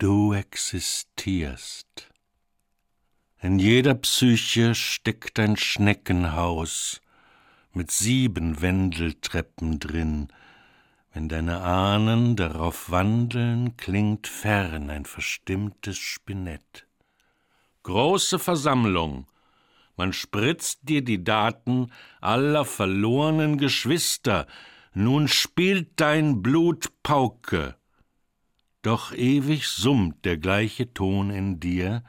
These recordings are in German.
Du existierst. In jeder Psyche steckt ein Schneckenhaus mit sieben Wendeltreppen drin. Wenn deine Ahnen darauf wandeln, klingt fern ein verstimmtes Spinett. Große Versammlung. Man spritzt dir die Daten aller verlorenen Geschwister. Nun spielt dein Blut Pauke doch ewig summt der gleiche Ton in dir,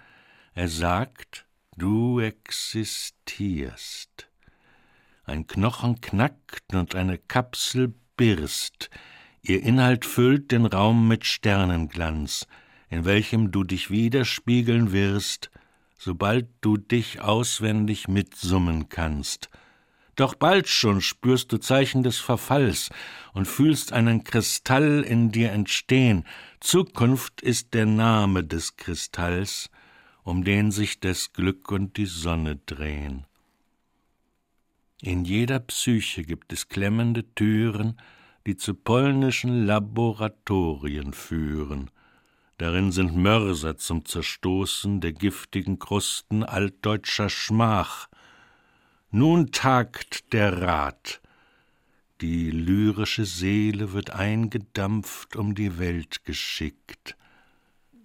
er sagt, du existierst. Ein Knochen knackt und eine Kapsel birst, ihr Inhalt füllt den Raum mit Sternenglanz, in welchem du dich widerspiegeln wirst, sobald du dich auswendig mitsummen kannst, doch bald schon spürst du Zeichen des Verfalls und fühlst einen Kristall in dir entstehen. Zukunft ist der Name des Kristalls, um den sich das Glück und die Sonne drehen. In jeder Psyche gibt es klemmende Türen, die zu polnischen Laboratorien führen. Darin sind Mörser zum Zerstoßen der giftigen Krusten altdeutscher Schmach, nun tagt der Rat. Die lyrische Seele wird eingedampft, um die Welt geschickt.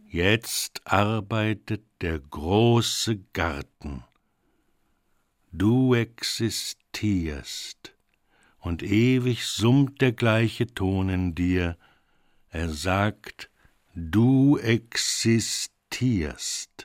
Jetzt arbeitet der große Garten. Du existierst, und ewig summt der gleiche Ton in dir. Er sagt, du existierst.